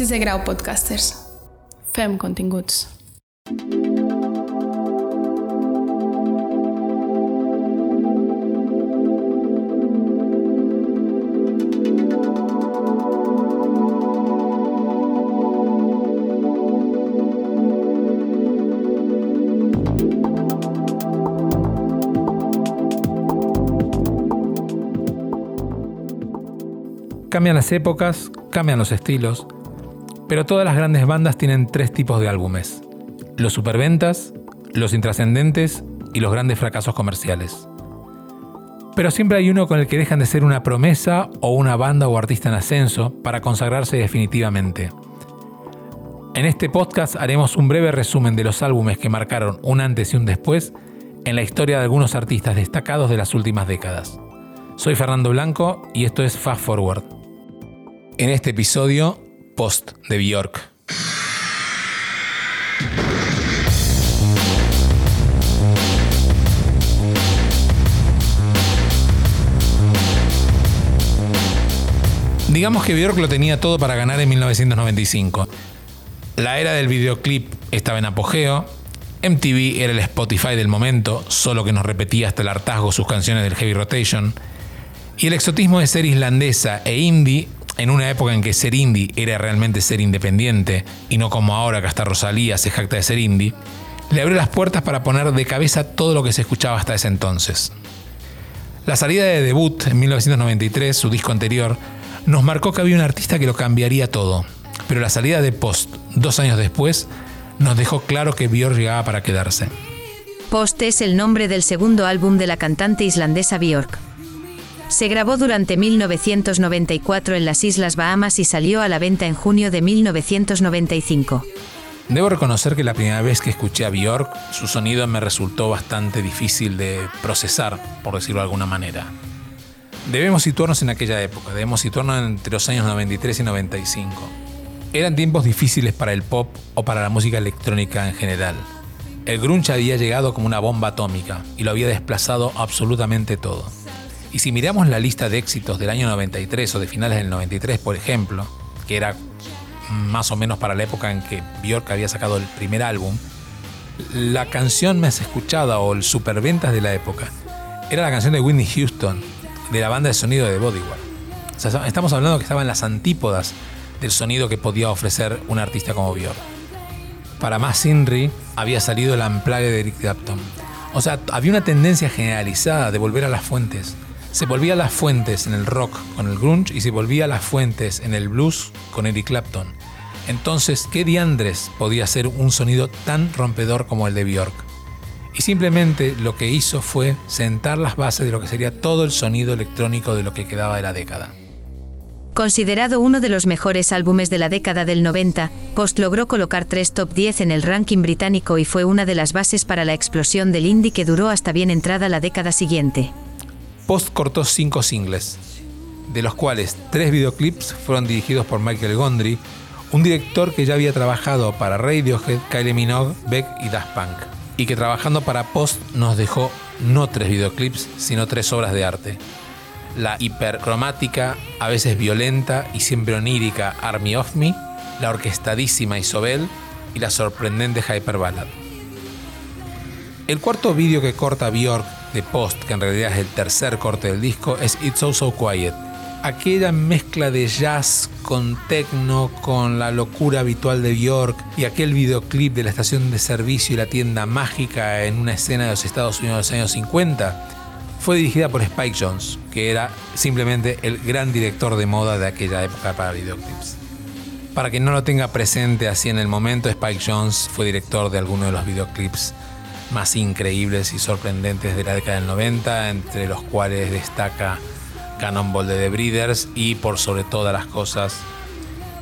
Si se grau podcasters. Fem continguts. Cambian las épocas, cambian los estilos, pero todas las grandes bandas tienen tres tipos de álbumes. Los superventas, los intrascendentes y los grandes fracasos comerciales. Pero siempre hay uno con el que dejan de ser una promesa o una banda o artista en ascenso para consagrarse definitivamente. En este podcast haremos un breve resumen de los álbumes que marcaron un antes y un después en la historia de algunos artistas destacados de las últimas décadas. Soy Fernando Blanco y esto es Fast Forward. En este episodio, Post de Bjork. Digamos que Bjork lo tenía todo para ganar en 1995. La era del videoclip estaba en apogeo, MTV era el Spotify del momento, solo que nos repetía hasta el hartazgo sus canciones del Heavy Rotation, y el exotismo de ser islandesa e indie en una época en que ser indie era realmente ser independiente y no como ahora que hasta Rosalía se jacta de ser indie, le abrió las puertas para poner de cabeza todo lo que se escuchaba hasta ese entonces. La salida de debut en 1993, su disco anterior, nos marcó que había un artista que lo cambiaría todo, pero la salida de Post, dos años después, nos dejó claro que Björk llegaba para quedarse. Post es el nombre del segundo álbum de la cantante islandesa Björk. Se grabó durante 1994 en las Islas Bahamas y salió a la venta en junio de 1995. Debo reconocer que la primera vez que escuché a Björk, su sonido me resultó bastante difícil de procesar, por decirlo de alguna manera. Debemos situarnos en aquella época, debemos situarnos entre los años 93 y 95. Eran tiempos difíciles para el pop o para la música electrónica en general. El grunge había llegado como una bomba atómica y lo había desplazado absolutamente todo. Y si miramos la lista de éxitos del año 93 o de finales del 93, por ejemplo, que era más o menos para la época en que Björk había sacado el primer álbum, la canción más escuchada o el superventas de la época era la canción de Whitney Houston, de la banda de sonido de Bodyguard. O sea, estamos hablando que estaba en las antípodas del sonido que podía ofrecer un artista como Björk. Para más Inri había salido el Unplugged de Eric Clapton. O sea, había una tendencia generalizada de volver a las fuentes, se volvía a las fuentes en el rock con el grunge y se volvía a las fuentes en el blues con Eric Clapton. Entonces, ¿qué diandres podía ser un sonido tan rompedor como el de Björk? Y simplemente lo que hizo fue sentar las bases de lo que sería todo el sonido electrónico de lo que quedaba de la década. Considerado uno de los mejores álbumes de la década del 90, Post logró colocar tres top 10 en el ranking británico y fue una de las bases para la explosión del indie que duró hasta bien entrada la década siguiente. Post cortó cinco singles, de los cuales tres videoclips fueron dirigidos por Michael Gondry, un director que ya había trabajado para Radiohead, Kylie Minogue, Beck y Daft Punk, y que trabajando para Post nos dejó no tres videoclips, sino tres obras de arte. La hipercromática, a veces violenta y siempre onírica Army of Me, la orquestadísima Isobel y la sorprendente Hyper Ballad. El cuarto vídeo que corta Björk de Post, que en realidad es el tercer corte del disco, es It's So So Quiet. Aquella mezcla de jazz con techno, con la locura habitual de Björk y aquel videoclip de la estación de servicio y la tienda mágica en una escena de los Estados Unidos de los años 50, fue dirigida por Spike Jones, que era simplemente el gran director de moda de aquella época para videoclips. Para quien no lo tenga presente así en el momento, Spike Jones fue director de algunos de los videoclips más increíbles y sorprendentes de la década del 90, entre los cuales destaca Cannonball de The Breeders y por sobre todas las cosas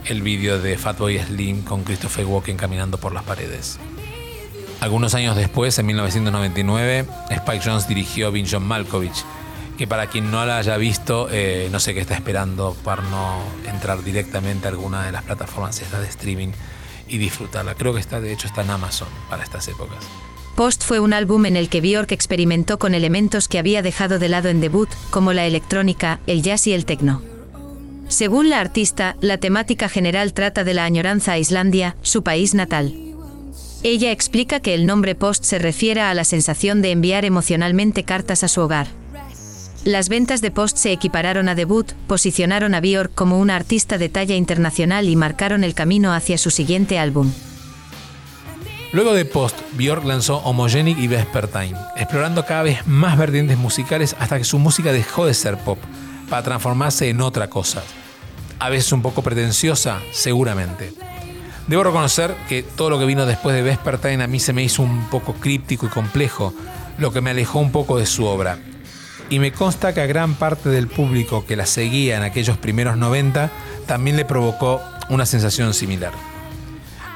el vídeo de Fatboy Slim con Christopher Walken caminando por las paredes. Algunos años después, en 1999, Spike Jones dirigió John Malkovich, que para quien no la haya visto, eh, no sé qué está esperando para no entrar directamente a alguna de las plataformas de streaming y disfrutarla. Creo que está, de hecho, está en Amazon para estas épocas. Post fue un álbum en el que Björk experimentó con elementos que había dejado de lado en debut, como la electrónica, el jazz y el techno. Según la artista, la temática general trata de la añoranza a Islandia, su país natal. Ella explica que el nombre post se refiere a la sensación de enviar emocionalmente cartas a su hogar. Las ventas de Post se equipararon a debut, posicionaron a Björk como una artista de talla internacional y marcaron el camino hacia su siguiente álbum. Luego de Post, Björk lanzó Homogenic y Vespertine, explorando cada vez más vertientes musicales hasta que su música dejó de ser pop, para transformarse en otra cosa. A veces un poco pretenciosa, seguramente. Debo reconocer que todo lo que vino después de Vespertine a mí se me hizo un poco críptico y complejo, lo que me alejó un poco de su obra. Y me consta que a gran parte del público que la seguía en aquellos primeros 90 también le provocó una sensación similar.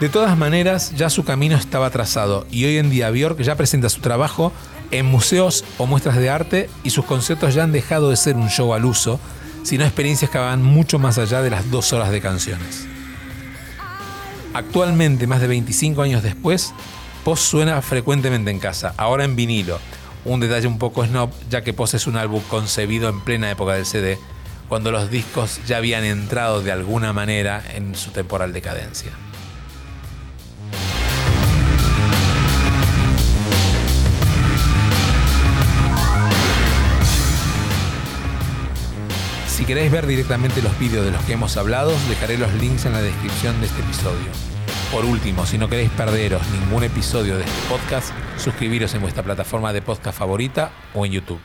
De todas maneras, ya su camino estaba trazado y hoy en día Björk ya presenta su trabajo en museos o muestras de arte y sus conciertos ya han dejado de ser un show al uso, sino experiencias que van mucho más allá de las dos horas de canciones. Actualmente, más de 25 años después, Post suena frecuentemente en casa, ahora en vinilo. Un detalle un poco snob, ya que Post es un álbum concebido en plena época del CD, cuando los discos ya habían entrado de alguna manera en su temporal decadencia. Queréis ver directamente los vídeos de los que hemos hablado, dejaré los links en la descripción de este episodio. Por último, si no queréis perderos ningún episodio de este podcast, suscribiros en vuestra plataforma de podcast favorita o en YouTube.